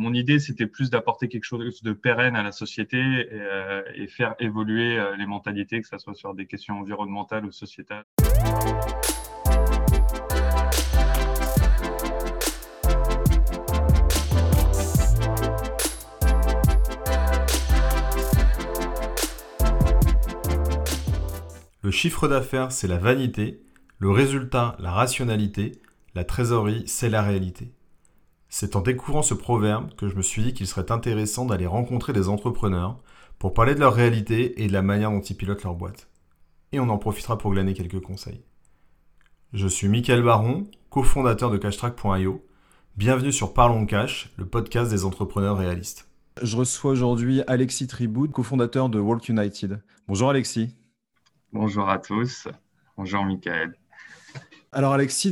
mon idée, c'était plus d'apporter quelque chose de pérenne à la société et, et faire évoluer les mentalités, que ce soit sur des questions environnementales ou sociétales. Le chiffre d'affaires, c'est la vanité, le résultat, la rationalité, la trésorerie, c'est la réalité. C'est en découvrant ce proverbe que je me suis dit qu'il serait intéressant d'aller rencontrer des entrepreneurs pour parler de leur réalité et de la manière dont ils pilotent leur boîte. Et on en profitera pour glaner quelques conseils. Je suis Mickaël Baron, cofondateur de cashtrack.io. Bienvenue sur Parlons Cash, le podcast des entrepreneurs réalistes. Je reçois aujourd'hui Alexis Triboud, cofondateur de Walk United. Bonjour Alexis. Bonjour à tous. Bonjour Michael. Alors Alexis,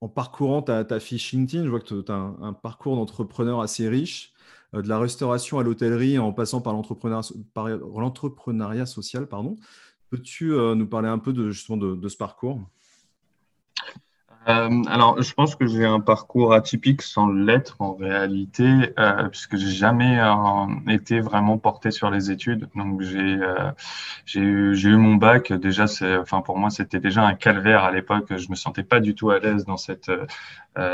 en parcourant ta, fiche LinkedIn, je vois que tu as un, parcours d'entrepreneur assez riche, euh, de la restauration à l'hôtellerie en passant par l'entrepreneuriat social. Pardon. Peux-tu euh, nous parler un peu justement de ce parcours? Euh, alors, je pense que j'ai un parcours atypique sans l'être en réalité, euh, puisque j'ai jamais euh, été vraiment porté sur les études. Donc, j'ai euh, eu, mon bac. Déjà, enfin pour moi, c'était déjà un calvaire à l'époque. Je me sentais pas du tout à l'aise dans cette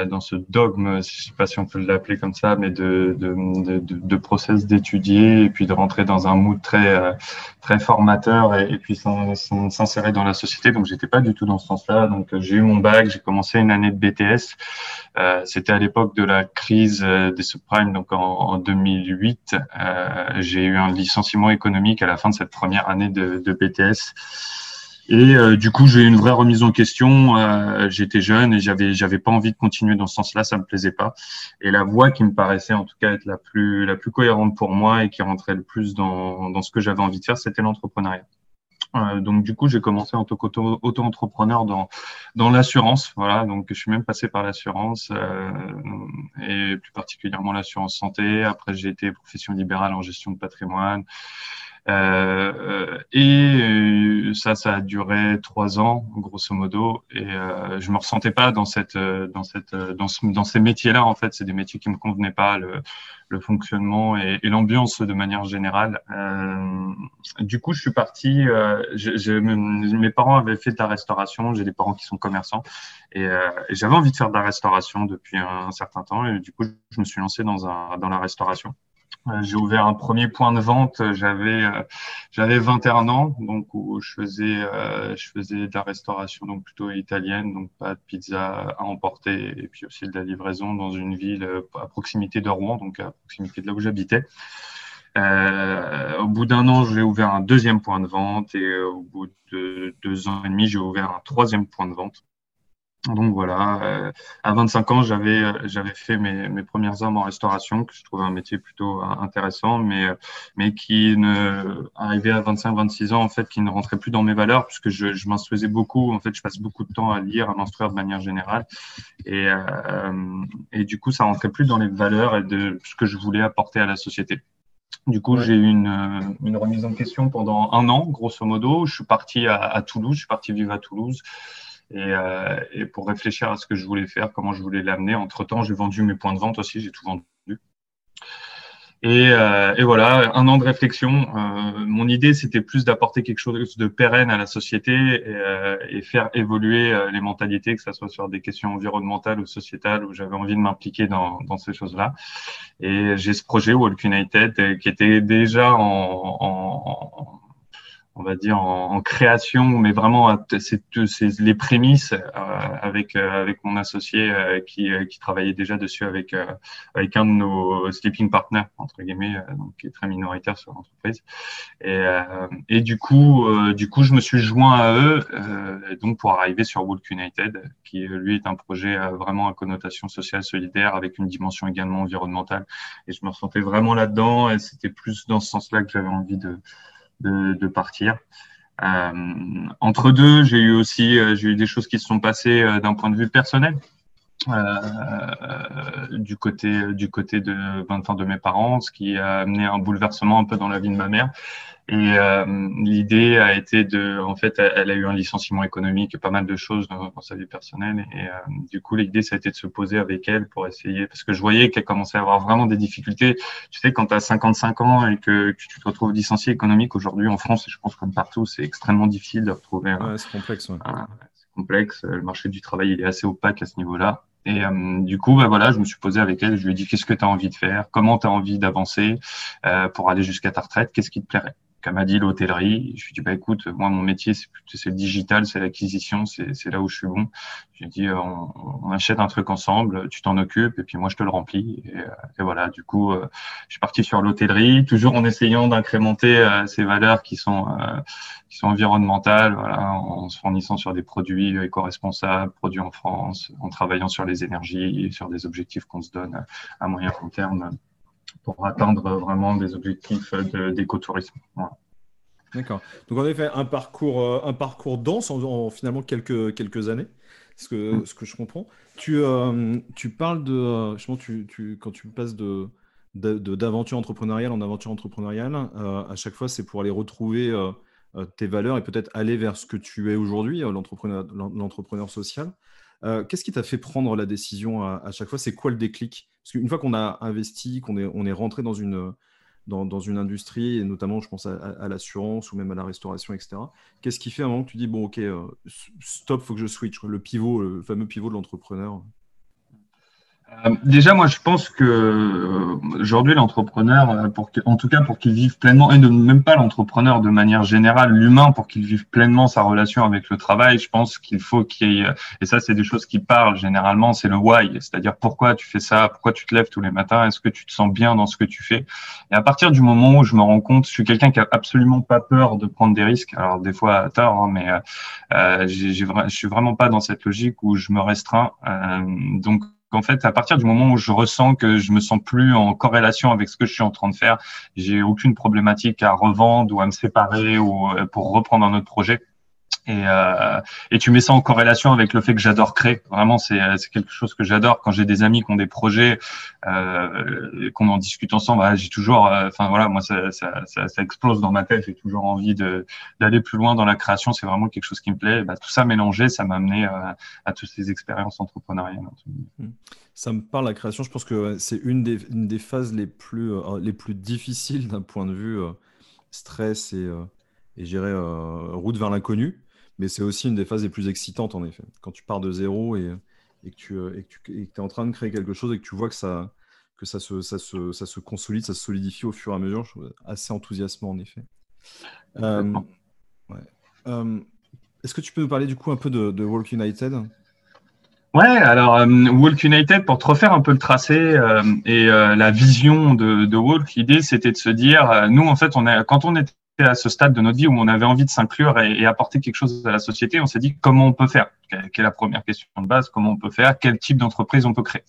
dans ce dogme, je sais pas si on peut l'appeler comme ça, mais de, de process d'étudier et puis de rentrer dans un mood très très formateur et, et puis s'insérer dans la société. Donc, j'étais pas du tout dans ce sens-là. Donc, j'ai eu mon bac, j'ai commencé une année de BTS. Euh, c'était à l'époque de la crise euh, des subprimes, donc en, 2008. Euh, j'ai eu un licenciement économique à la fin de cette première année de, BTS. Et du coup, j'ai eu une vraie remise en question. J'étais jeune et j'avais j'avais pas envie de continuer dans ce sens-là, ça me plaisait pas. Et la voie qui me paraissait en tout cas être la plus cohérente pour moi et qui rentrait le plus dans dans ce que j'avais envie de faire, c'était l'entrepreneuriat. Euh, donc du coup, j'ai commencé en tant qu'auto-entrepreneur dans dans l'assurance. Voilà, donc je suis même passé par l'assurance euh, et plus particulièrement l'assurance santé. Après, j'ai été profession libérale en gestion de patrimoine. Euh, et ça, ça a duré trois ans, grosso modo. Et euh, je me ressentais pas dans cette, dans cette, dans, ce, dans ces métiers-là. En fait, c'est des métiers qui me convenaient pas. Le, le fonctionnement et, l'ambiance de manière générale. Euh, du coup, je suis parti. Euh, je, mes parents avaient fait de la restauration. J'ai des parents qui sont commerçants et, euh, j'avais envie de faire de la restauration depuis un, certain temps. Et du coup, je me suis lancé dans, un, dans la restauration. Euh, j'ai ouvert un premier point de vente. J'avais euh, j'avais 21 ans, donc où je faisais euh, je faisais de la restauration donc plutôt italienne, donc pas de pizza à emporter et puis aussi de la livraison dans une ville à proximité de Rouen, donc à proximité de là où j'habitais. Euh, au bout d'un an, j'ai ouvert un deuxième point de vente et au bout de deux ans et demi, j'ai ouvert un troisième point de vente. Donc voilà, euh, à 25 ans, j'avais euh, j'avais fait mes, mes premières armes en restauration, que je trouvais un métier plutôt euh, intéressant, mais mais qui ne arrivait à 25-26 ans en fait, qui ne rentrait plus dans mes valeurs, puisque je, je m'instruisais beaucoup. En fait, je passe beaucoup de temps à lire, à m'instruire de manière générale, et et du coup, ça rentrait plus dans les valeurs et de ce que je voulais apporter à la société. Du coup, j'ai eu une, une, remise en question pendant un an, grosso modo. Je suis parti à, à Toulouse, je suis parti vivre à Toulouse. Et, euh, et, pour réfléchir à ce que je voulais faire, comment je voulais l'amener. Entre temps, j'ai vendu mes points de vente aussi, j'ai tout vendu. Et, euh, et, voilà, un an de réflexion. Euh, mon idée, c'était plus d'apporter quelque chose de pérenne à la société et, euh, et faire évoluer euh, les mentalités, que ce soit sur des questions environnementales ou sociétales, où j'avais envie de m'impliquer dans, dans, ces choses-là. Et j'ai ce projet Walk United euh, qui était déjà en, en on va dire en, création, mais vraiment c'est les prémices euh, avec euh, avec mon associé euh, qui, qui travaillait déjà dessus avec avec un de nos sleeping partners entre guillemets, donc qui est très minoritaire sur l'entreprise. Et, et du coup du coup je me suis joint à eux donc pour arriver sur Walk United, qui lui est un projet vraiment à connotation sociale solidaire avec une dimension également environnementale. Et je me ressentais vraiment là-dedans et c'était plus dans ce sens-là que j'avais envie de de, partir. Euh, entre deux, j'ai eu aussi euh, j'ai eu des choses qui se sont passées euh, d'un point de vue personnel. du côté du côté de, enfin, de mes parents, ce qui a amené un bouleversement un peu dans la vie de ma mère. Et euh, l'idée a été de, en fait, elle a eu un licenciement économique pas mal de choses dans, sa vie personnelle. Et euh, du coup, l'idée, ça a été de se poser avec elle pour essayer, parce que je voyais qu'elle commençait à avoir vraiment des difficultés. Tu sais, quand tu as 55 ans et que, que, tu te retrouves licencié économique aujourd'hui en France, et je pense comme partout, c'est extrêmement difficile de retrouver. Ouais, c'est complexe. Ouais. c'est complexe. Le marché du travail, il est assez opaque à ce niveau-là. Et euh, du coup, bah, voilà, je me suis posé avec elle, je lui ai dit qu'est-ce que tu as envie de faire, comment tu as envie d'avancer euh, pour aller jusqu'à ta retraite, qu'est-ce qui te plairait? Qu'elle m'a dit l'hôtellerie. Je lui ai dit, bah, écoute, moi, mon métier, c'est le digital, c'est l'acquisition, c'est là où je suis bon. J'ai dit, euh, on, on, achète un truc ensemble, tu t'en occupes, et puis moi, je te le remplis. Et, euh, voilà, du coup, euh, je suis parti sur l'hôtellerie, toujours en essayant d'incrémenter ces valeurs qui sont, qui sont environnementales, voilà, en se fournissant sur des produits éco-responsables, produits en France, en travaillant sur les énergies, sur des objectifs qu'on se donne à moyen long terme pour atteindre vraiment des objectifs d'écotourisme. D'accord. Donc en effet, un parcours, euh, un parcours dense en, finalement quelques, quelques années, ce que, mm. ce que je comprends. Tu, euh, tu parles de, euh, justement, tu, tu, quand tu passes de d'aventure entrepreneuriale en aventure entrepreneuriale, à chaque fois, c'est pour aller retrouver tes valeurs et peut-être aller vers ce que tu es aujourd'hui, l'entrepreneur social. Qu'est-ce qui t'a fait prendre la décision à, à chaque fois? C'est quoi le déclic Parce qu'une fois qu'on a investi, qu'on est, rentré dans une, industrie, et notamment, je pense à, l'assurance ou même à la restauration, etc. Qu'est-ce qui fait un moment que tu dis, bon, ok, euh, stop, faut que je switch, le pivot, le fameux pivot de l'entrepreneur? Déjà, moi, je pense que euh, aujourd'hui, l'entrepreneur, euh, en tout cas pour qu'il vive pleinement, et même pas l'entrepreneur de manière générale, l'humain, pour qu'il vive pleinement sa relation avec le travail, je pense qu'il faut qu'il y ait, et ça, c'est des choses qui parlent généralement, c'est le why, c'est-à-dire pourquoi tu fais ça, pourquoi tu te lèves tous les matins, est-ce que tu te sens bien dans ce que tu fais? Et à partir du moment où je me rends compte, je suis quelqu'un qui a absolument pas peur de prendre des risques, alors des fois à tort, hein, mais euh, j'ai, je suis vraiment pas dans cette logique où je me restreins. donc qu'en fait, à partir du moment où je ressens que je me sens plus en corrélation avec ce que je suis en train de faire, j'ai aucune problématique à revendre ou à me séparer ou euh, pour reprendre un autre projet. Et, euh, et tu mets ça en corrélation avec le fait que j'adore créer. Vraiment, c'est quelque chose que j'adore. Quand j'ai des amis qui ont des projets, euh, qu'on en discute ensemble, j'ai toujours, euh, enfin voilà, moi ça, ça, ça, explose dans ma tête. J'ai toujours envie d'aller plus loin dans la création. C'est vraiment quelque chose qui me plaît. Bah, tout ça mélangé, ça m'a amené euh, à toutes ces expériences entrepreneuriales. Mmh. Ça me parle la création. Je pense que c'est une des, une des phases les plus, euh, les plus difficiles d'un point de vue stress et, et j'irais route vers l'inconnu. Mais c'est aussi une des phases les plus excitantes, en effet. Quand tu pars de zéro et, et que tu et que tu es en train de créer quelque chose et que tu vois que ça, que ça, se, ça, se, ça se consolide, ça se solidifie au fur et à mesure, je assez enthousiasmant, en effet. Euh, ouais. euh, Est-ce que tu peux nous parler du coup un peu de, de Walk United? Ouais, alors euh, Walk United, pour te refaire un peu le tracé euh, et euh, la vision de, de Walk, l'idée c'était de se dire, nous en fait, on a, quand on était à ce stade de notre vie où on avait envie de s'inclure et, apporter quelque chose à la société, on s'est dit comment on peut faire. Quelle est la première question de base Comment on peut faire Quel type d'entreprise on peut créer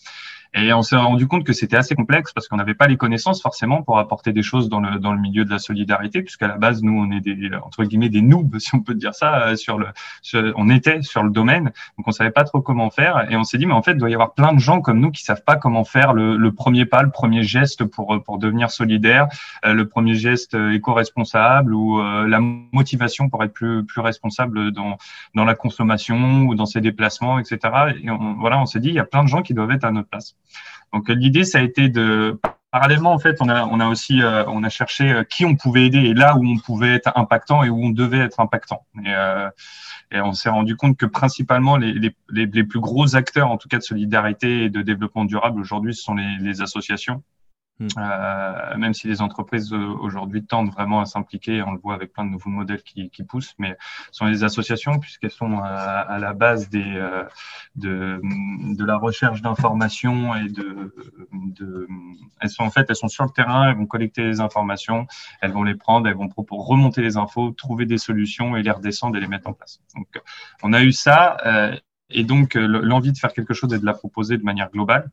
et on s'est rendu compte que c'était assez complexe parce qu'on n'avait pas les connaissances forcément pour apporter des choses dans le, dans le milieu de la solidarité, puisqu'à la base, nous, on est des, entre guillemets, des noobs, si on peut dire ça, euh, sur le, on était sur le domaine, donc on savait pas trop comment faire. Et on s'est dit, mais en fait, il doit y avoir plein de gens comme nous qui savent pas comment faire le, le premier pas, le premier geste pour, pour devenir solidaire, euh, le premier geste éco-responsable ou euh, la motivation pour être plus, plus responsable dans, dans la consommation ou dans ses déplacements, etc. Et voilà, on s'est dit, il y a plein de gens qui doivent être à notre place. Donc l'idée, ça a été de parallèlement en fait, on a on a aussi euh, on a cherché euh, qui on pouvait aider et là où on pouvait être impactant et où on devait être impactant. Et, euh, on s'est rendu compte que principalement les, les, plus gros acteurs en tout cas de solidarité et de développement durable aujourd'hui, ce sont les associations. Hmm. Euh, même si les entreprises euh, aujourd'hui tendent vraiment à s'impliquer, on le voit avec plein de nouveaux modèles qui, qui poussent, mais ce sont les associations puisqu'elles sont à, à, la base des, euh, de, de la recherche d'informations et de, de, elles sont en fait, elles sont sur le terrain, elles vont collecter les informations, elles vont les prendre, elles vont remonter les infos, trouver des solutions et les redescendre et les mettre en place. Donc, on a eu ça. Euh, et donc, l'envie de faire quelque chose et de la proposer de manière globale.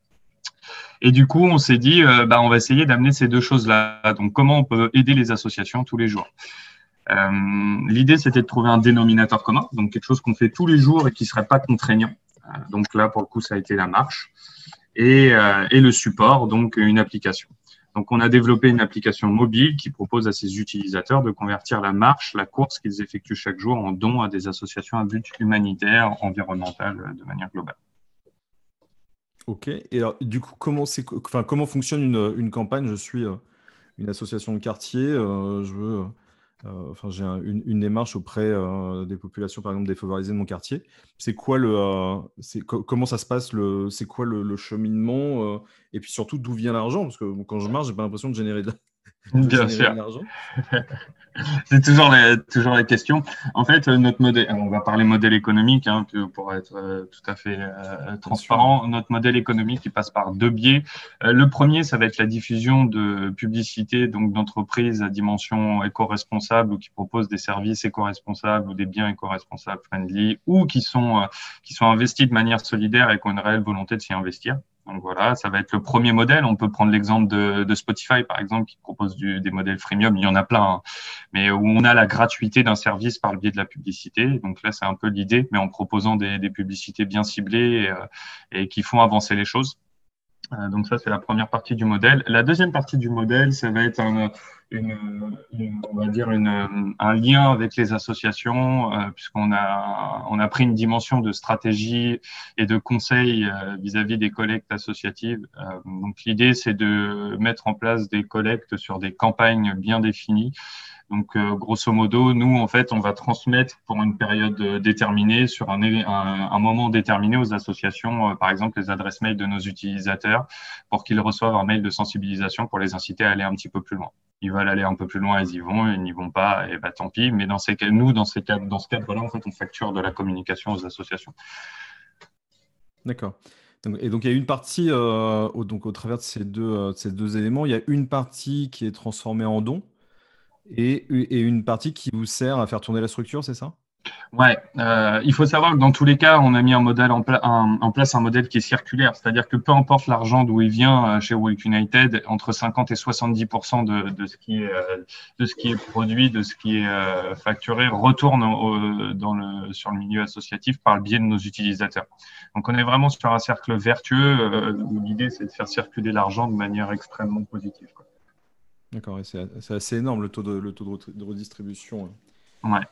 Et du coup, on s'est dit, euh, bah, on va essayer d'amener ces deux choses-là. Donc, comment on peut aider les associations tous les jours euh, L'idée, c'était de trouver un dénominateur commun, donc quelque chose qu'on fait tous les jours et qui serait pas contraignant. donc là, pour le coup, ça a été la marche. Et, et le support, donc une application. Donc, on a développé une application mobile qui propose à ses utilisateurs de convertir la marche, la course qu'ils effectuent chaque jour en dons à des associations à but humanitaire, environnemental de manière globale. Ok. Et alors, du coup, comment, fonctionne une, campagne? Je suis euh, une association de quartier, euh, je veux euh, enfin, j'ai une, démarche auprès des populations, par exemple, défavorisées de mon quartier. C'est quoi le, c'est comment ça se passe le, c'est quoi le, cheminement et puis surtout d'où vient l'argent? Parce que quand je marche, j'ai pas l'impression de générer de, Bien sûr. c'est toujours la, toujours. En fait, notre modèle, on va parler modèle économique hein, pour être euh, tout à fait euh, transparent. Notre modèle économique, il passe par deux biais. Euh, le premier, ça va être la diffusion de publicité, donc d'entreprises à dimension éco-responsable ou qui proposent des services éco-responsables ou des biens éco-responsables friendly ou qui sont, qui sont investis de manière solidaire et qui ont une réelle volonté de s'y investir. Donc voilà, ça va être le premier modèle. On peut prendre l'exemple de, Spotify, par exemple, qui propose des modèles freemium. Il y en a plein, hein. mais où on a la gratuité d'un service par le biais de la publicité. Donc là, c'est un peu l'idée, mais en proposant des, publicités bien ciblées euh, et qui font avancer les choses. Euh, donc ça, c'est la première partie du modèle. La deuxième partie du modèle, ça va être un, une, on va dire une, un lien avec les associations, euh, puisqu'on a, on a pris une dimension de stratégie et de conseil euh, vis-à-vis des collectes associatives. donc l'idée, c'est de mettre en place des collectes sur des campagnes bien définies donc, euh, grosso modo, nous, en fait, on va transmettre pour une période euh, déterminée, sur un, moment déterminé aux associations, euh, par exemple, les adresses mail de nos utilisateurs, pour qu'ils reçoivent un mail de sensibilisation pour les inciter à aller un petit peu plus loin. Ils veulent aller un peu plus loin, ils y vont, ils n'y vont pas, et bah tant pis. Mais dans nous, dans ce cadre-là, en fait, on facture de la communication aux associations. D'accord. Et donc, il y a une partie, au, donc, au travers de ces, deux, de ces deux éléments, il y a une partie qui est transformée en don et, une partie qui vous sert à faire tourner la structure, c'est ça? Ouais, euh, il faut savoir que dans tous les cas, on a mis un modèle en, place un modèle qui est circulaire, c'est-à-dire que peu importe l'argent d'où il vient euh, chez Walk United, entre 50 et 70 de, de, ce qui est euh, de ce qui est produit, de ce qui est facturé, retourne dans le, sur le milieu associatif par le biais de nos utilisateurs. Donc, on est vraiment sur un cercle vertueux où l'idée c'est de faire circuler l'argent de manière extrêmement positive. D'accord, c'est assez énorme le taux de, le taux de, redistribution. Hein. Ouais.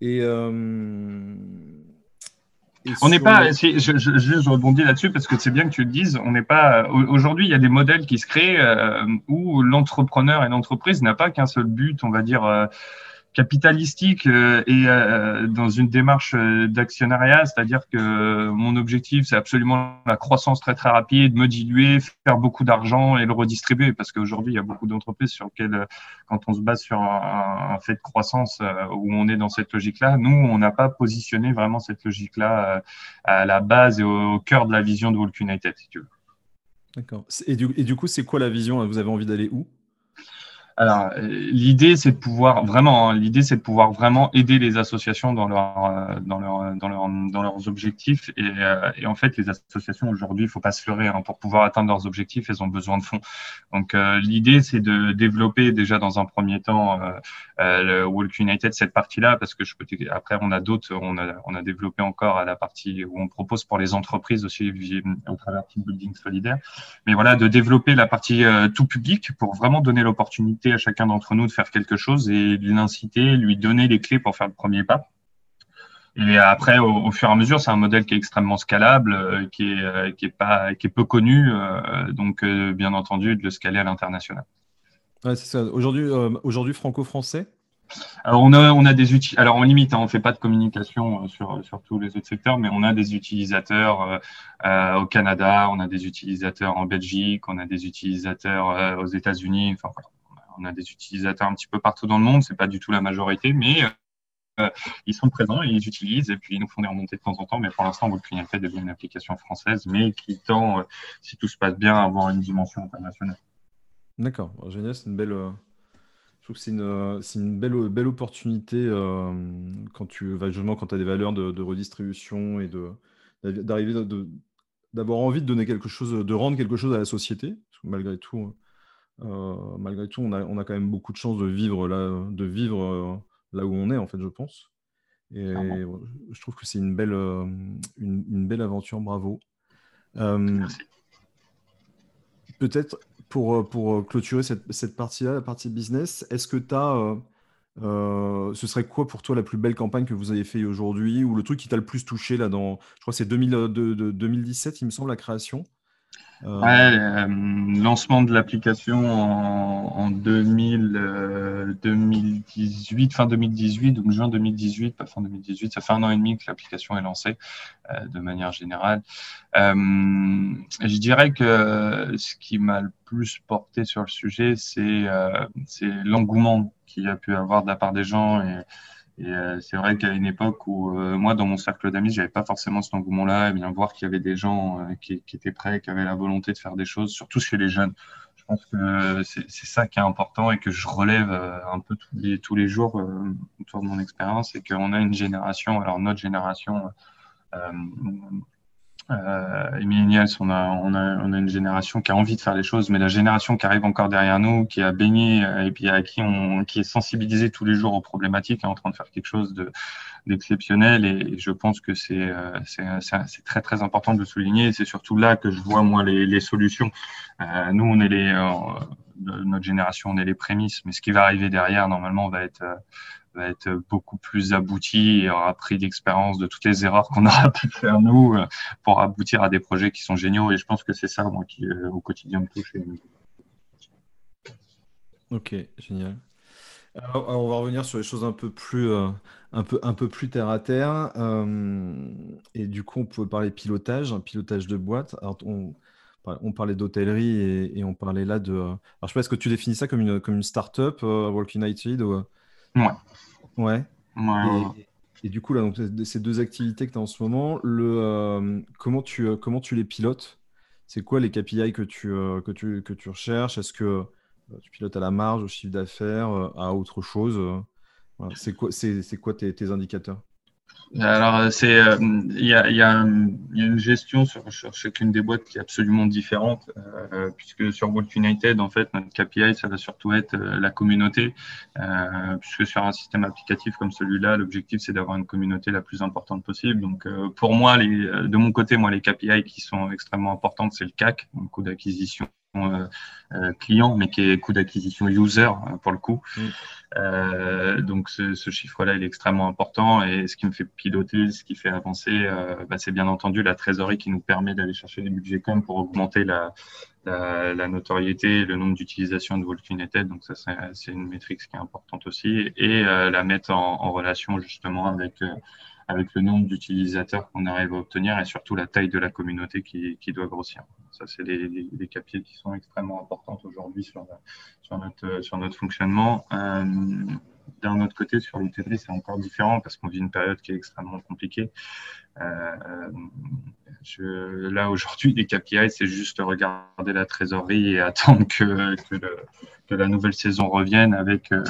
Et, euh, on n'est pas, je, je, rebondis là-dessus parce que c'est bien que tu le dises, on n'est pas, aujourd'hui, il y a des modèles qui se créent euh, où l'entrepreneur et l'entreprise n'a pas qu'un seul but, on va dire, euh, capitalistique euh, et euh, dans une démarche euh, d'actionnariat, c'est-à-dire que mon objectif, c'est absolument la croissance très très rapide, me diluer, faire beaucoup d'argent et le redistribuer, parce qu'aujourd'hui, il y a beaucoup d'entreprises sur lesquelles, quand on se base sur un, fait de croissance où on est dans cette logique-là, nous, on n'a pas positionné vraiment cette logique-là à la base et au, cœur de la vision de Walk United, si tu veux. D'accord. Et du, et du coup, c'est quoi la vision? Vous avez envie d'aller où? Alors, euh, l'idée, c'est de pouvoir vraiment, hein, l'idée, c'est de pouvoir vraiment aider les associations dans leur, euh, dans leur, dans leur, dans leurs objectifs. Et, euh, et en fait, les associations aujourd'hui, il faut pas se leurrer. Hein, pour pouvoir atteindre leurs objectifs, elles ont besoin de fonds. Donc, l'idée, c'est de développer déjà dans un premier temps le Walk United cette partie-là, parce que je peux après, on a d'autres, on a, on a développé encore à la partie où on propose pour les entreprises aussi au travers Team Building Solidaire. Mais voilà, de développer la partie tout public pour vraiment donner l'opportunité à chacun d'entre nous de faire quelque chose et de l'inciter, lui donner les clés pour faire le premier pas. Et après, au, fur et à mesure, c'est un modèle qui est extrêmement scalable, euh, qui est euh, qui est pas qui est peu connu, euh, donc bien entendu de le scaler à l'international. Ouais, c'est ça. Aujourd'hui, aujourd'hui franco-français? Alors on a on a des outils. Alors on limite, hein, on fait pas de communication sur sur tous les autres secteurs, mais on a des utilisateurs au Canada, on a des utilisateurs en Belgique, on a des utilisateurs aux États-Unis. Enfin, on a des utilisateurs un petit peu partout dans le monde, c'est pas du tout la majorité, mais euh, ils sont présents ils utilisent et puis ils nous font des remontées de temps en temps. Mais pour l'instant, fait devient une application française, mais qui tend, euh, si tout se passe bien, à avoir une dimension internationale. D'accord, génial, c'est une belle. Euh, c'est une, belle, belle opportunité quand tu vas justement quand tu as des valeurs de, redistribution et de d'arriver d'avoir envie de donner quelque chose, de rendre quelque chose à la société. Malgré tout, euh, malgré tout, on a, on a, quand même beaucoup de chance de vivre là, de vivre, euh, là où on est, en fait, je pense. Et je trouve que c'est une belle, une, belle aventure. Bravo. Merci. Peut-être pour, pour clôturer cette, cette partie-là, la partie business, est-ce que tu as euh, ce serait quoi pour toi la plus belle campagne que vous avez fait aujourd'hui ou le truc qui t'a le plus touché là dans, je crois que c'est 2017, il me semble, la création euh, Ouais, euh, lancement de l'application en, 2000, 2018, fin 2018, donc juin 2018, pas fin 2018, ça fait un an et demi que l'application est lancée de manière générale. je dirais que ce qui m'a le plus porté sur le sujet, c'est l'engouement qu'il y a pu avoir de la part des gens. Et, euh, c'est vrai qu'à une époque où euh, moi, dans mon cercle d'amis, j'avais pas forcément cet engouement-là, et bien voir qu'il y avait des gens euh, qui, étaient prêts, qui avaient la volonté de faire des choses, surtout chez les jeunes. Je pense que c'est ça qui est important et que je relève un peu tous les, tous les jours autour de mon expérience, c'est qu'on a une génération, alors notre génération, euh, millennials, on a, on, a, on a une génération qui a envie de faire les choses, mais la génération qui arrive encore derrière nous, qui a baigné euh, et puis à qui on, qui est sensibilisée tous les jours aux problématiques, est en train de faire quelque chose de d'exceptionnel. Et, je pense que c'est euh, c'est très très important de souligner. C'est surtout là que je vois moi les, les solutions. Euh, nous, on est les notre génération, on est les prémices, mais ce qui va arriver derrière, normalement, va être va être beaucoup plus abouti et aura pris d'expérience de toutes les erreurs qu'on aura pu faire nous euh, pour aboutir à des projets qui sont géniaux. Et je pense que c'est ça, moi, qui euh, au quotidien me touche. Ok, génial. Alors, on va revenir sur les choses un peu plus, euh, un peu, un peu plus terre à terre. et du coup, on peut parler pilotage, un pilotage de boîte. Alors, on, parlait d'hôtellerie et, on parlait là de. Alors, je sais pas, est-ce que tu définis ça comme une, comme une start-up, Walk United ou... Ouais. Ouais. Et, du coup, là, donc, ces deux activités que tu as en ce moment, le, euh, comment, tu, euh, comment tu les pilotes? C'est quoi les KPI que tu, euh, que tu, que tu recherches? Est-ce que tu pilotes à la marge, au chiffre d'affaires, à autre chose? C'est quoi, c'est, quoi tes, tes indicateurs? Alors, c'est euh, il y, a, y, a une gestion sur, chacune des boîtes qui est absolument différente, euh, puisque sur Walk United, en fait, notre KPI, ça va surtout être euh, la communauté, puisque sur un système applicatif comme celui-là, l'objectif, c'est d'avoir une communauté la plus importante possible. Donc, pour moi, les, de mon côté, moi, les KPI qui sont extrêmement importantes, c'est le CAC, le coût d'acquisition euh, euh, client, mais qui est coût d'acquisition user euh, pour le coup. Mm. donc ce, chiffre-là, il est extrêmement important et ce qui me fait piloter, ce qui fait avancer, bah, c'est bien entendu la trésorerie qui nous permet d'aller chercher des budgets comme pour augmenter la, la, notoriété, le nombre d'utilisations de Volt United. Donc ça, c'est une métrique qui est importante aussi et la mettre en, en relation justement avec avec le nombre d'utilisateurs qu'on arrive à obtenir et surtout la taille de la communauté qui, qui doit grossir. Ça, c'est des, des, des qui sont extrêmement importantes aujourd'hui sur, sur, notre, sur notre fonctionnement. Euh, d'un autre côté, sur l'hôtellerie, c'est encore différent parce qu'on vit une période qui est extrêmement compliquée. Euh, là, aujourd'hui, les KPI, c'est juste regarder la trésorerie et attendre que, que la nouvelle saison revienne avec euh,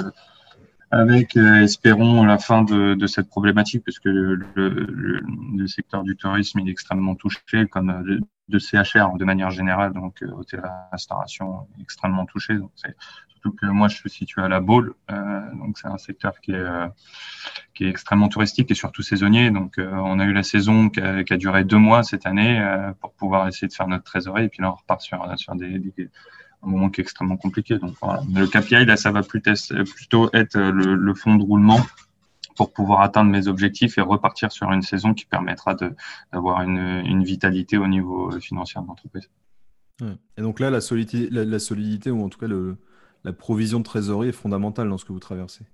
avec, euh, espérons, la fin de, de, cette problématique, puisque le, secteur du tourisme est extrêmement touché, comme euh, de CHR de manière générale, donc euh, hôtel restauration extrêmement touché. Donc surtout que moi je suis situé à la Baule, donc c'est un secteur qui est qui est extrêmement touristique et surtout saisonnier. Donc on a eu la saison qui a, duré deux mois cette année pour pouvoir essayer de faire notre trésorerie, et puis là on repart sur sur des un moment qui est extrêmement compliqué. Donc voilà. le KPI, là, ça va plutôt être le, le fond de roulement pour pouvoir atteindre mes objectifs et repartir sur une saison qui permettra d'avoir une, une, vitalité au niveau financier de l'entreprise. Et donc là, la solidité, la, solidité, ou en tout cas le, la provision de trésorerie est fondamentale dans ce que vous traversez.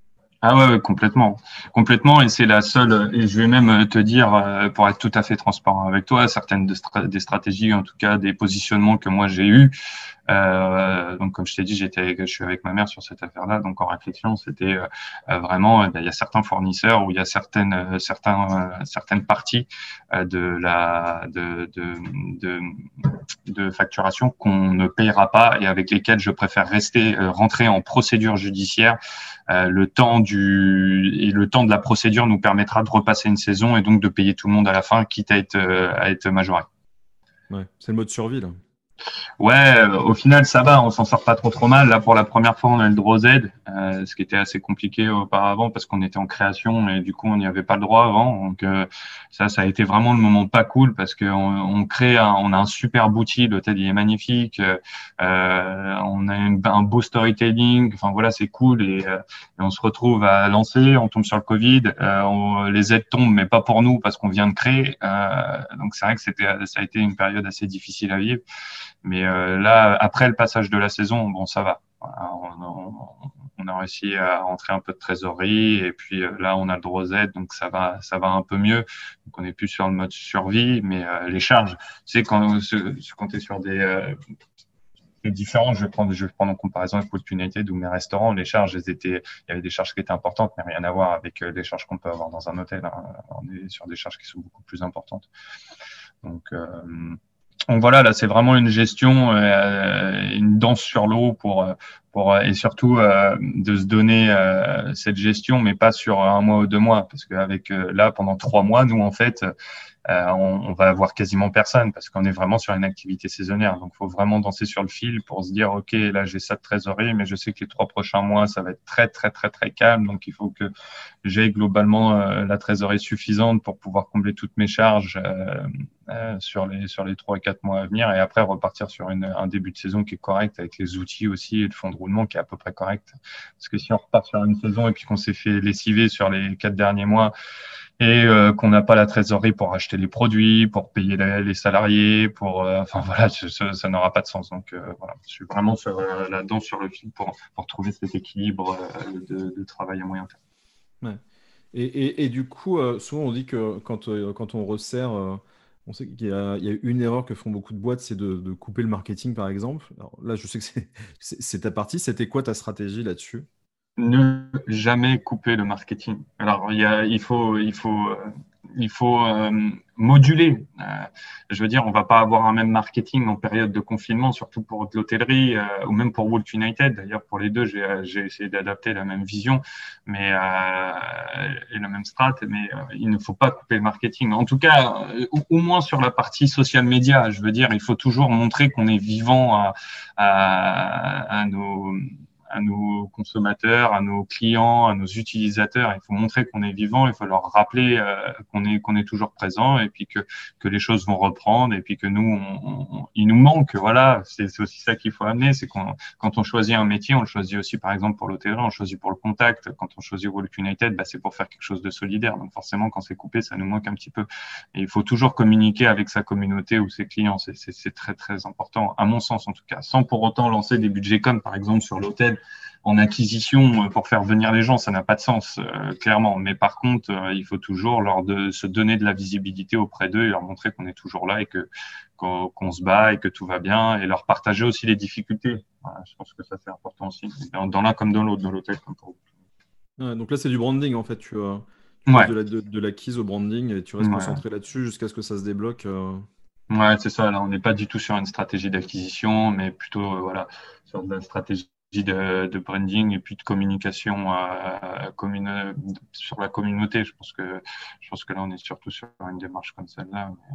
Ah ouais, complètement, complètement. Et c'est la seule. Et je vais même te dire, euh, pour être tout à fait transparent avec toi, certaines des stratégies, en tout cas des positionnements que moi j'ai eus, euh, donc, comme je t'ai dit, j'étais, je suis avec ma mère sur cette affaire-là. Donc, en réflexion, c'était euh, vraiment, ben, il y a certains fournisseurs où il y a certaines, certains, certaines parties de la de, de, facturation qu'on ne payera pas et avec lesquelles je préfère rester, rentrer en procédure judiciaire. le temps du et le temps de la procédure nous permettra de repasser une saison et donc de payer tout le monde à la fin, quitte à être à être majoré. Ouais, c'est le mode survie là. Ouais, euh, au final, ça va, on s'en sort pas trop trop mal. Là, pour la première fois, on a le droit Z, euh, ce qui était assez compliqué auparavant parce qu'on était en création et du coup, on n'y avait pas le droit avant. Donc, euh, ça, ça a été vraiment le moment pas cool parce qu'on on crée, on a un super outil, l'hôtel il est magnifique, euh, on a un beau storytelling. Enfin voilà, c'est cool et, et, on se retrouve à lancer, on tombe sur le Covid, on, les aides tombent, mais pas pour nous parce qu'on vient de créer. donc, c'est vrai que c'était, ça a été une période assez difficile à vivre. Mais euh, là, après le passage de la saison, bon, ça va. On, a réussi à rentrer un peu de trésorerie et puis euh, là, on a le droit donc ça va, ça va un peu mieux. Donc, on n'est plus sur le mode survie, mais euh, les charges, sais, quand, quand tu es sur des différents, je vais prendre, je vais prendre en comparaison avec Food United ou mes restaurants, les charges, elles étaient, il y avait des charges qui étaient importantes, mais rien à voir avec les charges qu'on peut avoir dans un hôtel. Hein. On est sur des charges qui sont beaucoup plus importantes. Donc, donc voilà, là c'est vraiment une gestion, euh, une danse sur l'eau pour pour et surtout euh, de se donner euh, cette gestion, mais pas sur un mois ou deux mois, parce qu'avec là pendant trois mois, nous en fait, on, on, va avoir quasiment personne parce qu'on est vraiment sur une activité saisonnière. Donc il faut vraiment danser sur le fil pour se dire ok là j'ai ça de trésorerie, mais je sais que les trois prochains mois ça va être très très très très calme, donc il faut que j'ai globalement la trésorerie suffisante pour pouvoir combler toutes mes charges euh, sur les sur les trois quatre mois à venir et après repartir sur une, un début de saison qui est correct avec les outils aussi et le fond de roulement qui est à peu près correct parce que si on repart sur une saison et puis qu'on s'est fait lessiver sur les quatre derniers mois et euh, qu'on n'a pas la trésorerie pour acheter les produits, pour payer les salariés, pour euh, enfin voilà, ça, ça n'aura pas de sens. Donc voilà, je suis vraiment sur, là-dedans sur le fil pour pour trouver cet équilibre de, de, travail à moyen terme. Ouais. Et, et, et, du coup, souvent on dit que quand, quand on resserre on sait qu'il y, a une erreur que font beaucoup de boîtes, c'est de, couper le marketing, par exemple. là, je sais que c'est ta partie. C'était quoi ta stratégie là-dessus? Ne jamais couper le marketing. Alors, il, faut, euh, euh, moduler. Euh, je veux dire, on va pas avoir un même marketing en période de confinement, surtout pour l'hôtellerie euh, ou même pour Walt United. D'ailleurs, pour les deux, j'ai essayé d'adapter la même vision, mais et la même strat. Mais il ne faut pas couper le marketing. En tout cas, au, moins sur la partie social media. Je veux dire, il faut toujours montrer qu'on est vivant à nos à nos consommateurs, à nos clients, à nos utilisateurs. Il faut montrer qu'on est vivant, il faut leur rappeler euh, qu'on est qu'on est toujours présent et puis que que les choses vont reprendre et puis que nous, on, il nous manque. Voilà, c'est aussi ça qu'il faut amener, c'est qu'on quand on choisit un métier, on le choisit aussi par exemple pour l'hôtellerie, on le choisit pour le contact. Quand on choisit Walk United, bah, c'est pour faire quelque chose de solidaire. Donc forcément, quand c'est coupé, ça nous manque un petit peu. Et il faut toujours communiquer avec sa communauté ou ses clients. C'est très très important, à mon sens en tout cas, sans pour autant lancer des budgets comme par exemple sur l'hôtel en acquisition euh, pour faire venir les gens, ça n'a pas de sens, euh, clairement. Mais par contre, euh, il faut toujours leur de, se donner de la visibilité auprès d'eux et leur montrer qu'on est toujours là et que qu'on se bat et que tout va bien et leur partager aussi les difficultés. je pense que ça c'est important aussi, dans, l'un comme dans l'autre, dans l'hôtel comme pour ouais, donc là, c'est du branding en fait. Tu, ouais. de l'acquise au branding et tu restes concentré là-dessus jusqu'à ce que ça se débloque. Ouais, c'est ça. Là, on n'est pas du tout sur une stratégie d'acquisition, mais plutôt voilà sur de la stratégie de, de, branding et puis de communication euh, commune, sur la communauté. Je pense que je pense que là on est surtout sur une démarche comme celle-là. Euh,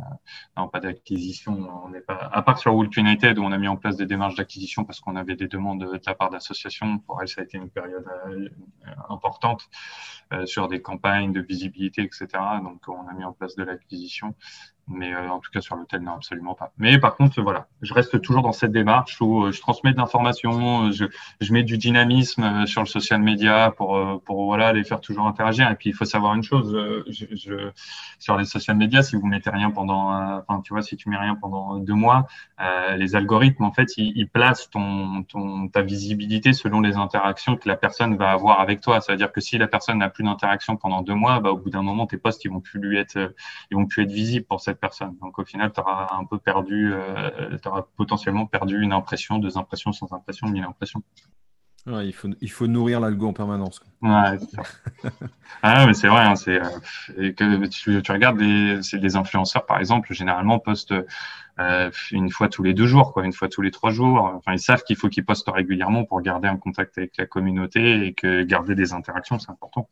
non, pas d'acquisition. On n'est pas à part sur Wolf United où on a mis en place des démarches d'acquisition parce qu'on avait des demandes de, la part d'associations. Pour elle, ça a été une période euh, importante euh, sur des campagnes de visibilité, etc. Donc on a mis en place de l'acquisition. Mais euh, en tout cas, sur l'hôtel, non, absolument pas. Mais par contre, voilà, je reste toujours dans cette démarche où euh, je transmets de l'information, euh, je, je, mets du dynamisme sur le social media pour, pour voilà, les faire toujours interagir. Et puis, il faut savoir une chose, je, je, sur les social media, si vous mettez rien pendant, enfin, tu vois, si tu mets rien pendant deux mois, euh, les algorithmes, en fait, ils, ils, placent ton, ton, ta visibilité selon les interactions que la personne va avoir avec toi. Ça veut dire que si la personne n'a plus d'interaction pendant deux mois, bah, au bout d'un moment, tes posts, ils vont plus lui être, ils vont plus être visibles pour cette personne. Donc au final, tu auras un peu perdu, euh, tu auras potentiellement perdu une impression, deux impressions, sans impression, mille impressions. il, faut, il faut nourrir l'algo en permanence. Ouais, ah, mais c'est vrai, hein, c'est euh, que tu, tu regardes des, des influenceurs par exemple, généralement postent euh, une fois tous les deux jours, quoi, une fois tous les trois jours. Enfin, ils savent qu'il faut qu'ils postent régulièrement pour garder un contact avec la communauté et que garder des interactions, c'est important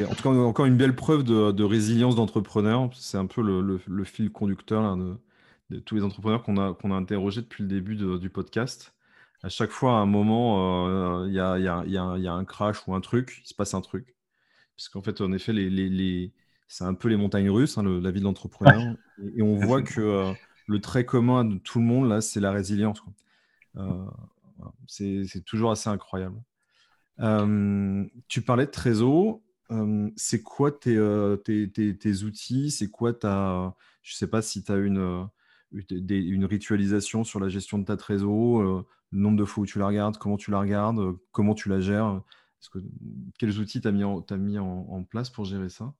en tout cas, encore une belle preuve de, résilience d'entrepreneur. C'est un peu le, fil conducteur de, tous les entrepreneurs qu'on a, qu'on a interrogés depuis le début du podcast. À chaque fois, à un moment, il y, a, y, a, y, a, un crash ou un truc, il se passe un truc. Parce qu'en fait, en effet, les, les, c'est un peu les montagnes russes, hein, la vie de l'entrepreneur. Et, on voit que le trait commun de tout le monde, là, c'est la résilience. c'est toujours assez incroyable. tu parlais de Trésor c'est quoi tes, outils? C'est quoi ta. Je ne sais pas si tu as une, ritualisation sur la gestion de ta trésor, le nombre de fois où tu la regardes, comment tu la regardes, comment tu la gères? Que, quels outils tu as mis en place pour gérer ça?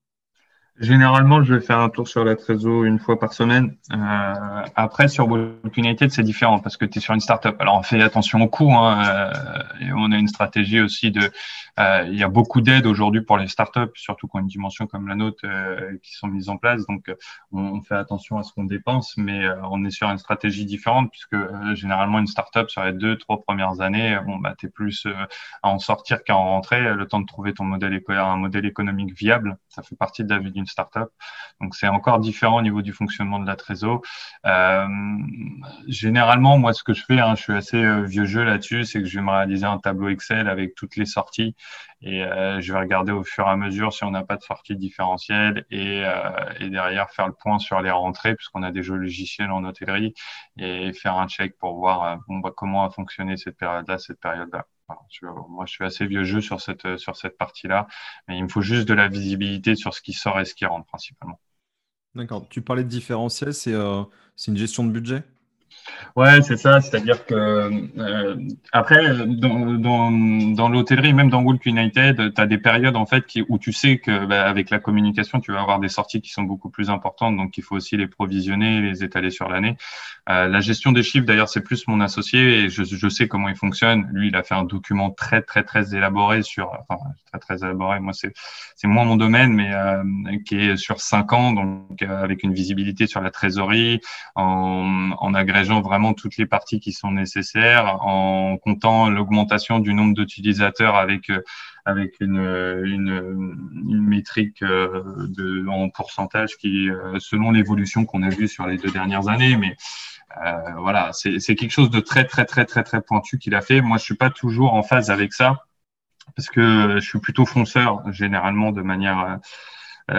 Généralement, je vais faire un tour sur la trésor une fois par semaine. Euh, après, sur Walk United, c'est différent parce que tu es sur une startup. Alors, on fait attention au coût. Hein, euh, on a une stratégie aussi de. Euh, il y a beaucoup d'aides aujourd'hui pour les startups, surtout quand une dimension comme la nôtre euh, qui sont mises en place. Donc, on, fait attention à ce qu'on dépense, mais on est sur une stratégie différente puisque généralement une startup sur les deux, trois premières années, bon, bah, tu es plus à en sortir qu'à en rentrer. Le temps de trouver ton modèle, un modèle économique viable, ça fait partie de la vie d'une startup. Donc c'est encore différent au niveau du fonctionnement de la trésor. Euh, généralement, moi, ce que je fais, hein, je suis assez euh, vieux jeu là-dessus, c'est que je vais me réaliser un tableau Excel avec toutes les sorties et euh, je vais regarder au fur et à mesure si on n'a pas de sortie différentielle et, derrière faire le point sur les rentrées puisqu'on a des jeux logiciels en hôtellerie et faire un check pour voir bah, comment a fonctionné cette période-là, cette période-là moi, je suis assez vieux jeu sur cette, sur cette partie-là, mais il me faut juste de la visibilité sur ce qui sort et ce qui rentre principalement. D'accord. Tu parlais de différentiel, c'est euh, une gestion de budget? Ouais, c'est ça. C'est-à-dire que euh, après, dans, dans, l'hôtellerie, même dans Walk United, tu as des périodes en fait où tu sais que bah, avec la communication, tu vas avoir des sorties qui sont beaucoup plus importantes, donc il faut aussi les provisionner, les étaler sur l'année. Euh, la gestion des chiffres, d'ailleurs, c'est plus mon associé et je, je, sais comment il fonctionne. Lui, il a fait un document très très très élaboré sur, enfin très très élaboré. Moi, c'est c'est moins mon domaine, mais euh, qui est sur cinq ans, donc avec une visibilité sur la trésorerie, en, en agrégeant vraiment toutes les parties qui sont nécessaires en comptant l'augmentation du nombre d'utilisateurs avec euh, avec une, une, une métrique euh, de, en pourcentage qui, euh, selon l'évolution qu'on a vue sur les deux dernières années, mais euh, voilà, c'est quelque chose de très très très très très pointu qu'il a fait. Moi, je suis pas toujours en phase avec ça parce que je suis plutôt fonceur généralement de manière euh,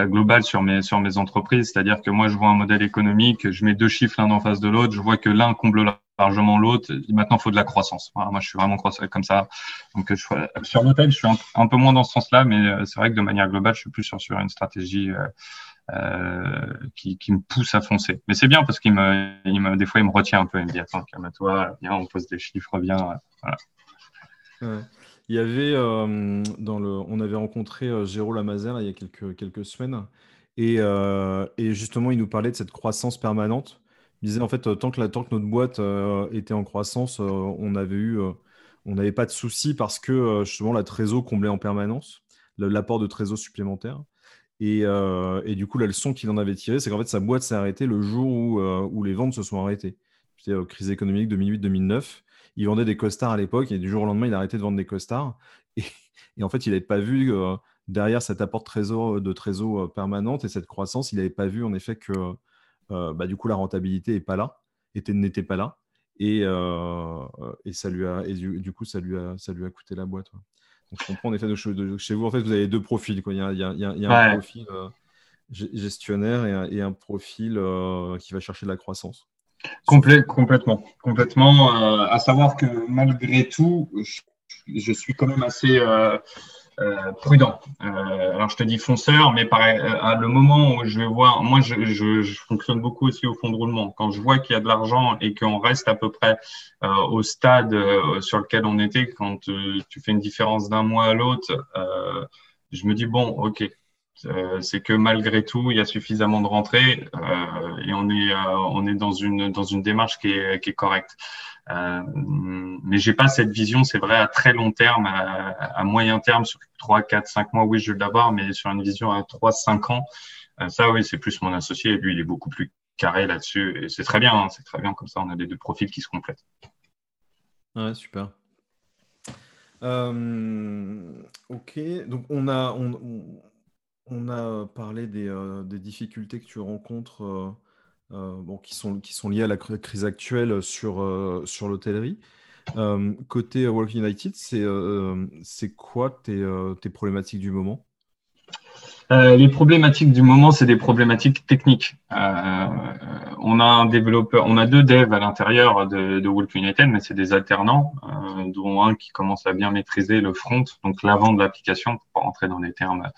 global sur mes sur mes entreprises, c'est-à-dire que moi je vois un modèle économique, je mets deux chiffres l'un en face de l'autre, je vois que l'un comble largement l'autre. Maintenant, il faut de la croissance. moi, je suis vraiment comme ça. Donc, je, sur l'hôtel, je suis un, peu moins dans ce sens-là, mais euh, c'est vrai que de manière globale, je suis plus sur, sur une stratégie euh, euh, qui, qui, me pousse à foncer. Mais c'est bien parce qu'il me, il me, des fois, il me retient un peu. Il me dit Attends, calme-toi, viens, on pose des chiffres, viens. Il y avait, euh, dans le, on avait rencontré euh, Jérôme Lamazer il y a quelques, quelques semaines, et, euh, et, justement, il nous parlait de cette croissance permanente. Il disait en fait, tant que, tant que notre boîte était en croissance, on avait eu, on n'avait pas de soucis parce que justement la trésor comblait en permanence l'apport de trésor supplémentaire. Et, et, du coup, la leçon qu'il en avait tirée, c'est qu'en fait, sa boîte s'est arrêtée le jour où, où les ventes se sont arrêtées. C'était crise économique 2008-2009 il vendait des costards à l'époque et du jour au lendemain, il a arrêté de vendre des costards. Et, en fait, il n'avait pas vu euh, derrière cet apport de trésor, de trésor euh, permanente et cette croissance, il n'avait pas vu en effet que euh, bah, du coup la rentabilité n'est pas là, n'était pas là. Et, et, ça lui a, et du, coup, ça lui a, ça lui a coûté la boîte. Donc, je comprends en effet de, chez vous, en fait, vous avez deux profils. Quoi. Il, y a, il, y a, il y a un profil gestionnaire et un, et un profil qui va chercher de la croissance complètement, complètement. Euh, à savoir que malgré tout, je, suis quand même assez euh, euh, prudent. alors je te dis fonceur, mais pareil, à le moment où je vais voir, moi je, je, fonctionne beaucoup aussi au fond de roulement. Quand je vois qu'il y a de l'argent et qu'on reste à peu près au stade sur lequel on était, quand tu fais une différence d'un mois à l'autre, je me dis bon, ok, euh, c'est que malgré tout, il y a suffisamment de rentrées euh, et on est, euh, on est dans une, dans une démarche qui est, qui est correcte. Euh, mais j'ai pas cette vision, c'est vrai, à très long terme, à, moyen terme, sur 3, 4, 5 mois, oui, je vais l'avoir, mais sur une vision à 3, 5 ans, ça, oui, c'est plus mon associé. Lui, il est beaucoup plus carré là-dessus et c'est très bien, hein, c'est très bien comme ça, on a des deux profils qui se complètent. Ouais, super. ok, donc on a, a parlé des, difficultés que tu rencontres qui, sont, liées à la crise actuelle sur, l'hôtellerie. côté Walk United, c'est quoi tes problématiques du moment? Euh, les problématiques du moment, c'est des problématiques techniques. Euh, on a un développeur, on a deux devs à l'intérieur de, de Wolf United, mais c'est des alternants, euh, dont un qui commence à bien maîtriser le front, donc l'avant de l'application, pour rentrer dans les termes.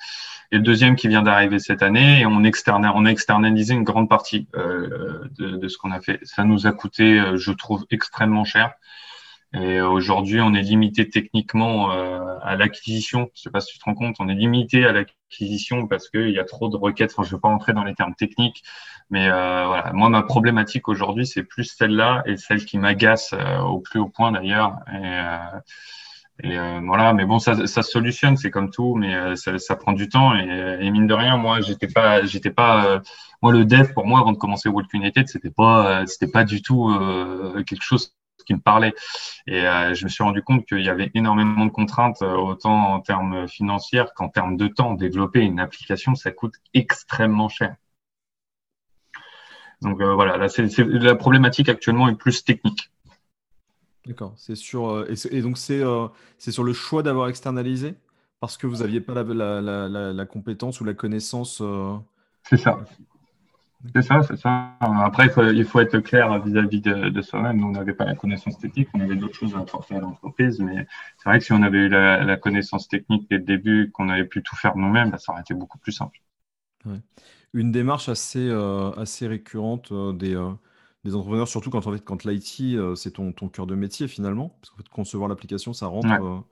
Et le deuxième qui vient d'arriver cette année, et on, externe, on a externalisé une grande partie de, de, ce qu'on a fait. Ça nous a coûté, je trouve, extrêmement cher. Et aujourd'hui, on est limité techniquement euh, à l'acquisition. Je sais pas si tu te rends compte, on est limité à l'acquisition parce qu'il y a trop de requêtes. Je ne vais pas entrer dans les termes techniques, mais euh, voilà. Moi, ma problématique aujourd'hui, c'est plus celle-là et celle qui m'agace euh, au plus haut point d'ailleurs. Et, et voilà. Mais bon, ça, ça se solutionne. C'est comme tout, mais ça, ça, prend du temps. Et, et, mine de rien, moi, j'étais pas, j'étais pas. moi, le dev pour moi, avant de commencer Walk United, c'était pas, c'était pas du tout quelque chose qui me parlait. Et euh, je me suis rendu compte qu'il y avait énormément de contraintes, euh, autant en termes financiers qu'en termes de temps. Développer une application, ça coûte extrêmement cher. Donc euh, voilà, là, la problématique actuellement est plus technique. D'accord. C'est sur et, donc c'est c'est sur le choix d'avoir externalisé parce que vous n'aviez pas la, la, compétence ou la connaissance. C'est ça. C'est ça, c'est ça. Après, il faut, être clair vis-à-vis de, soi-même. Nous, on n'avait pas la connaissance technique, on avait d'autres choses à apporter à l'entreprise, mais c'est vrai que si on avait eu la, connaissance technique dès le début, qu'on avait pu tout faire nous-mêmes, bah, ça aurait été beaucoup plus simple. Une démarche assez, euh, assez récurrente euh, des, euh, des entrepreneurs, surtout quand, en fait, quand l'IT, c'est ton, ton cœur de métier finalement, parce qu'en fait, concevoir l'application, ça rentre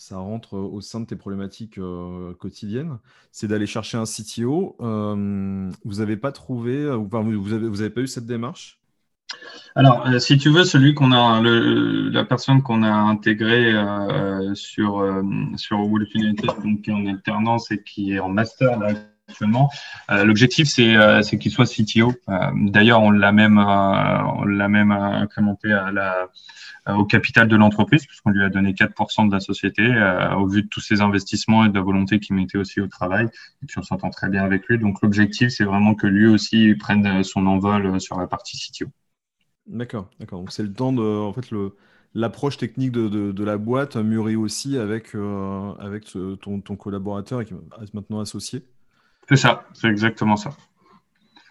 ça rentre au sein de tes problématiques quotidiennes, c'est d'aller chercher un CTO. vous n'avez pas trouvé, enfin, vous n'avez avez pas eu cette démarche? Alors, si tu veux, celui qu'on a, la personne qu'on a intégrée sur sur Wolf donc qui est en alternance et qui est en master actuellement, l'objectif c'est qu'il soit CTO. D'ailleurs, on l'a même même incrémenté euh, au capital de l'entreprise, puisqu'on lui a donné 4% de la société, euh, au vu de tous ses investissements et de la volonté qu'il mettait aussi au travail. Et puis on s'entend très bien avec lui. Donc l'objectif, c'est vraiment que lui aussi prenne son envol sur la partie CTO. D'accord, d'accord. Donc c'est le temps de, en fait, l'approche technique de, la boîte mûrit aussi avec, euh, avec ton, ton, collaborateur qui est maintenant associé. C'est ça, c'est exactement ça.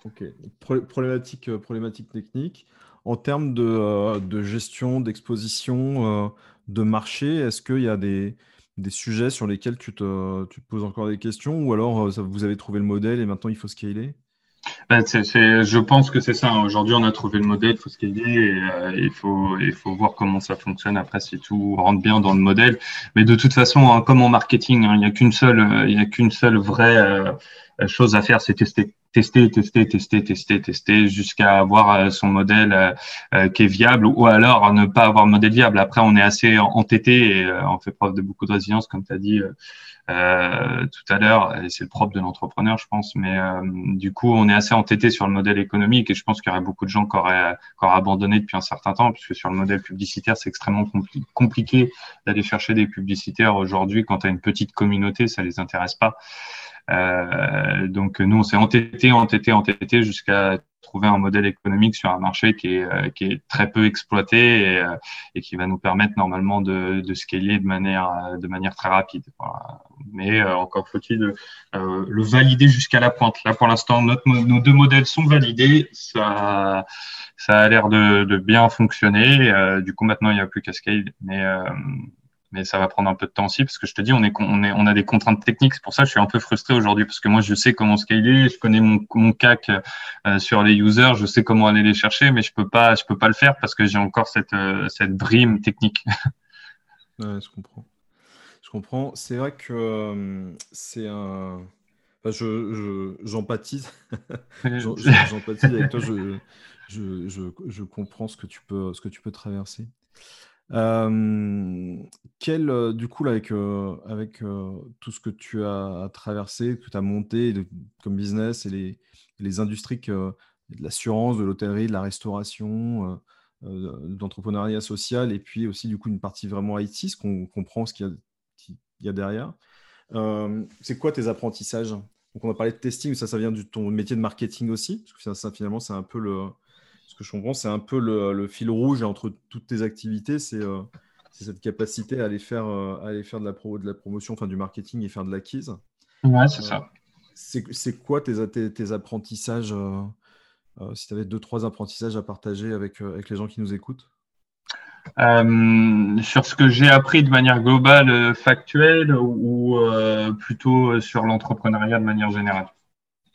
Ok. problématique, problématique technique. En termes de, euh, gestion, d'exposition, euh, de marché, est-ce qu'il y a des, sujets sur lesquels tu te, poses encore des questions ou alors euh, vous avez trouvé le modèle et maintenant il faut scaler? Ben, je pense que c'est ça. Aujourd'hui, on a trouvé le modèle, il faut scaler et il, faut, il faut voir comment ça fonctionne après si tout rentre bien dans le modèle. Mais de toute façon, hein, comme en marketing, hein, il n'y a qu'une seule, il y a qu'une seule vraie chose à faire, c'est tester tester, tester, tester, tester, tester, jusqu'à avoir euh, son modèle euh, euh, qui est viable, ou alors ne pas avoir de modèle viable. Après, on est assez entêté et on fait preuve de beaucoup de résilience, comme tu as dit euh, tout à l'heure, et c'est le propre de l'entrepreneur, je pense. Mais du coup, on est assez entêté sur le modèle économique et je pense qu'il y aurait beaucoup de gens qui auraient, qui auraient abandonné depuis un certain temps, puisque sur le modèle publicitaire, c'est extrêmement compliqué d'aller chercher des publicitaires aujourd'hui. Quand tu as une petite communauté, ça les intéresse pas. Euh, donc nous, on s'est entêté, entêté, entêté jusqu'à trouver un modèle économique sur un marché qui est, euh, qui est très peu exploité et, euh, et qui va nous permettre normalement de, de scaler de manière, de manière très rapide. Mais encore faut-il le valider jusqu'à la pointe. Là, pour l'instant, nos deux modèles sont validés. Ça, ça a l'air de, de, bien fonctionner. du coup, maintenant, il n'y a plus qu'à scale. Mais mais ça va prendre un peu de temps aussi parce que je te dis, on, est, on, est, on a des contraintes techniques. C'est pour ça que je suis un peu frustré aujourd'hui parce que moi, je sais comment scaler, je connais mon, mon CAC euh, sur les users, je sais comment aller les chercher, mais je peux pas, je peux pas le faire parce que j'ai encore cette, euh, cette brime technique. ouais, je comprends. Je comprends. C'est vrai que euh, c'est un. Enfin, je, j'empathise. j'empathise avec toi. Je, je, je, je, comprends ce que tu peux, ce que tu peux traverser quel, du coup, avec, avec tout ce que tu as traversé, que tu as monté comme business et les, les industries de l'assurance, de l'hôtellerie, de la restauration, euh, d'entrepreneuriat social, et puis aussi, du coup, une partie vraiment IT, ce qu'on comprend ce qu'il y, a, y a derrière. c'est quoi tes apprentissages? Donc on a parlé de testing, ça, ça vient de ton métier de marketing aussi, parce que ça, finalement, c'est un peu le, ce que je comprends, c'est un peu le, fil rouge entre toutes tes activités, c'est cette capacité à aller faire, à aller faire de la de la promotion, enfin du marketing et faire de l'acquise. Ouais, c'est ça. C'est quoi tes, tes, apprentissages Si tu avais deux, trois apprentissages à partager avec, avec les gens qui nous écoutent? Euh, sur ce que j'ai appris de manière globale, euh, factuelle, ou euh, plutôt sur l'entrepreneuriat de manière générale?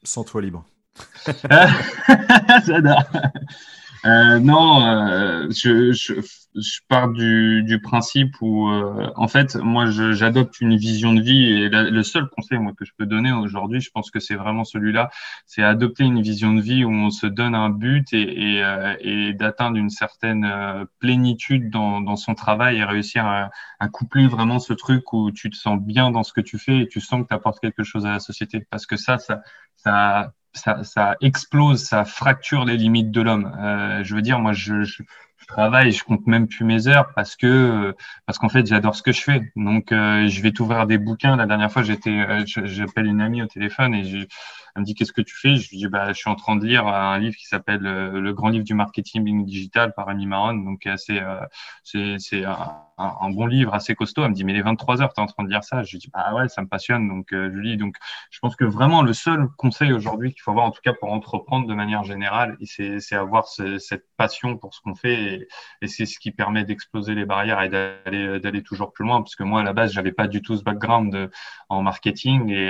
Sans toi libre. Euh, non, euh, je, je, je, pars du, du principe où, euh, en fait, moi, j'adopte une vision de vie et le seul conseil moi que je peux donner aujourd'hui, je pense que c'est vraiment celui-là, c'est adopter une vision de vie où on se donne un but et, et, d'atteindre une certaine plénitude dans, dans, son travail et réussir à, à, coupler vraiment ce truc où tu te sens bien dans ce que tu fais et tu sens que tu apportes quelque chose à la société. Parce que ça, ça, ça ça, ça, explose, ça fracture les limites de l'homme. Euh, je veux dire, moi, je, je, je, travaille, je compte même plus mes heures parce que parce qu'en fait, j'adore ce que je fais. Donc, euh, je vais t'ouvrir des bouquins. La dernière fois, j'étais, euh, j'appelle une amie au téléphone et je, elle me dit qu'est-ce que tu fais? Je lui dis bah je suis en train de lire un livre qui s'appelle euh, Le grand livre du marketing digital par Amy Maron, donc assez euh, c'est c'est un, bon livre assez costaud. Elle me dit mais les 23 heures tu es en train de lire ça. Je lui dis bah ouais ça me passionne. Donc euh, je lis donc je pense que vraiment le seul conseil aujourd'hui qu'il faut avoir en tout cas pour entreprendre de manière générale c'est c'est avoir cette passion pour ce qu'on fait et, c'est ce qui permet d'exploser les barrières et d'aller d'aller toujours plus loin. Parce que moi à la base j'avais pas du tout ce background de, en marketing. Et,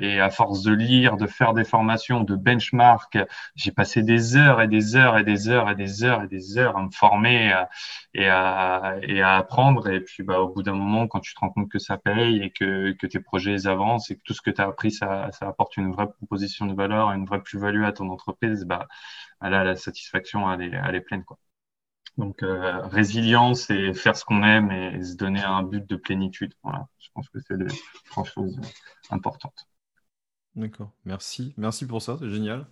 et à force de lire faire des formations, de benchmark. J'ai passé des heures et des heures et des heures et des heures et des heures à me former et à, et à apprendre. Et puis, bah, au bout d'un moment, quand tu te rends compte que ça paye et que, que tes projets avancent et que tout ce que tu as appris, ça, ça apporte une vraie proposition de valeur, une vraie plus-value à ton entreprise, bah, là, la satisfaction, elle est, elle est pleine, quoi. Donc, euh, résilience et faire ce qu'on aime et se donner un but de plénitude. Voilà, je pense que c'est des trois choses importantes. D'accord, merci. Merci pour ça, c'est génial.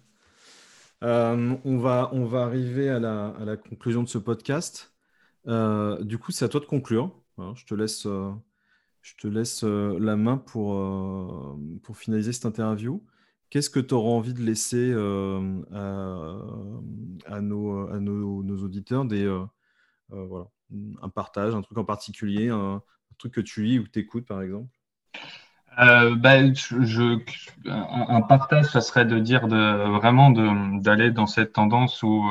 Euh, on, va, on va arriver à la, conclusion de ce podcast. Euh, du coup, c'est à toi de conclure. je te laisse, euh, je te laisse la main pour, pour finaliser cette interview. Qu'est-ce que tu auras envie de laisser à, nos, à nos auditeurs des, voilà, un partage, un truc en particulier, un, un truc que tu lis ou que tu écoutes, par exemple? Euh, bah, je, un, partage, ça serait de dire de vraiment d'aller dans cette tendance où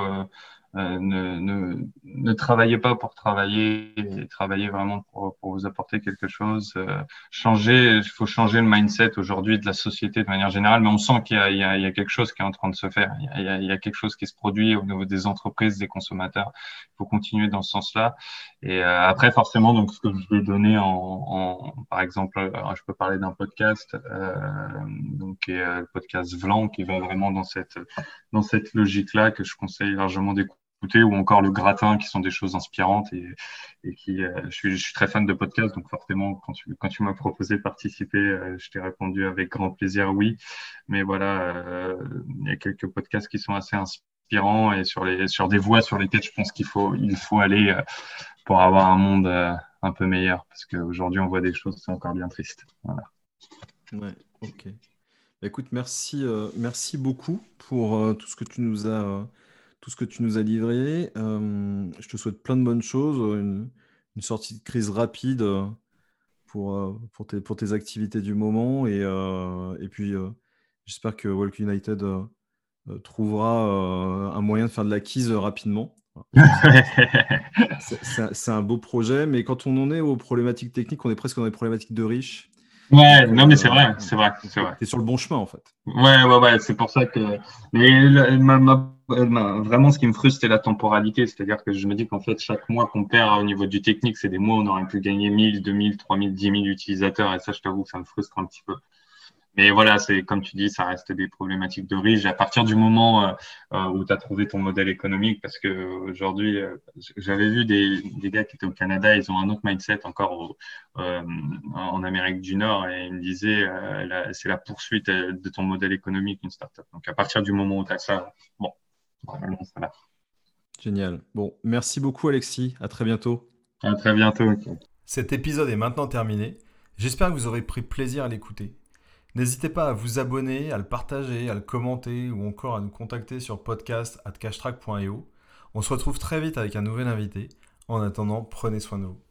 euh, euh, ne, ne, ne, travaillez pas pour travailler, travaillez vraiment pour, pour, vous apporter quelque chose. Euh, changer, il faut changer le mindset aujourd'hui de la société de manière générale, mais on sent qu'il y, y, y, a quelque chose qui est en train de se faire. Il y, a, il y a, quelque chose qui se produit au niveau des entreprises, des consommateurs. Il faut continuer dans ce sens-là. Et euh, après, forcément, donc ce que je vais donner en, en par exemple, euh, je peux parler d'un podcast, euh, donc qui est le podcast Vlan, qui va vraiment dans cette dans cette logique-là que je conseille largement d'écouter ou encore le gratin qui sont des choses inspirantes et, qui euh, je, suis, très fan de podcasts donc forcément quand tu m'as proposé de participer euh, je t'ai répondu avec grand plaisir oui. Mais voilà euh, il y a quelques podcasts qui sont assez inspirants et sur des voies sur lesquelles je pense qu'il faut il faut aller pour avoir un monde un peu meilleur parce qu'aujourd'hui on voit des choses c'est encore bien triste voilà. Ouais ok. Bah, écoute merci merci beaucoup pour tout ce que tu nous as tout ce que tu nous as livré. Euh, je te souhaite plein de bonnes choses, une, sortie de crise rapide euh, pour, euh, pour, tes, pour tes activités du moment. Et, et puis, j'espère que Walk United trouvera un moyen de faire de l'acquise rapidement. C'est un beau projet, mais quand on en est aux problématiques techniques, on est presque dans les problématiques de riches. Ouais, non, mais c'est vrai, c'est vrai, c'est vrai. T'es sur le bon chemin, en fait. Ouais, ouais, ouais, c'est pour ça que. Mais ma, ma, vraiment, ce qui me frustre, c'est la temporalité. C'est-à-dire que je me dis qu'en fait, chaque mois qu'on perd au niveau du technique, c'est des mois où on aurait pu gagner 1000, 2000, 3000, 10 000 utilisateurs. Et ça, je t'avoue que ça me frustre un petit peu. Mais voilà, c'est comme tu dis, ça reste des problématiques de. À partir du moment euh, euh, où tu as trouvé ton modèle économique, parce que aujourd'hui, euh, j'avais vu des, des, gars qui étaient au Canada, ils ont un autre mindset encore en Amérique du Nord, et ils me disaient, c'est la poursuite de ton modèle économique, une startup. Donc à partir du moment où tu as ça, bon, normalement, ça va. Génial. Bon, merci beaucoup Alexis. À très bientôt. À très bientôt. Cet épisode est maintenant terminé. J'espère que vous aurez pris plaisir à l'écouter. N'hésitez pas à vous abonner, à le partager, à le commenter ou encore à nous contacter sur podcast.cashtrack.io. On se retrouve très vite avec un nouvel invité. En attendant, prenez soin de vous.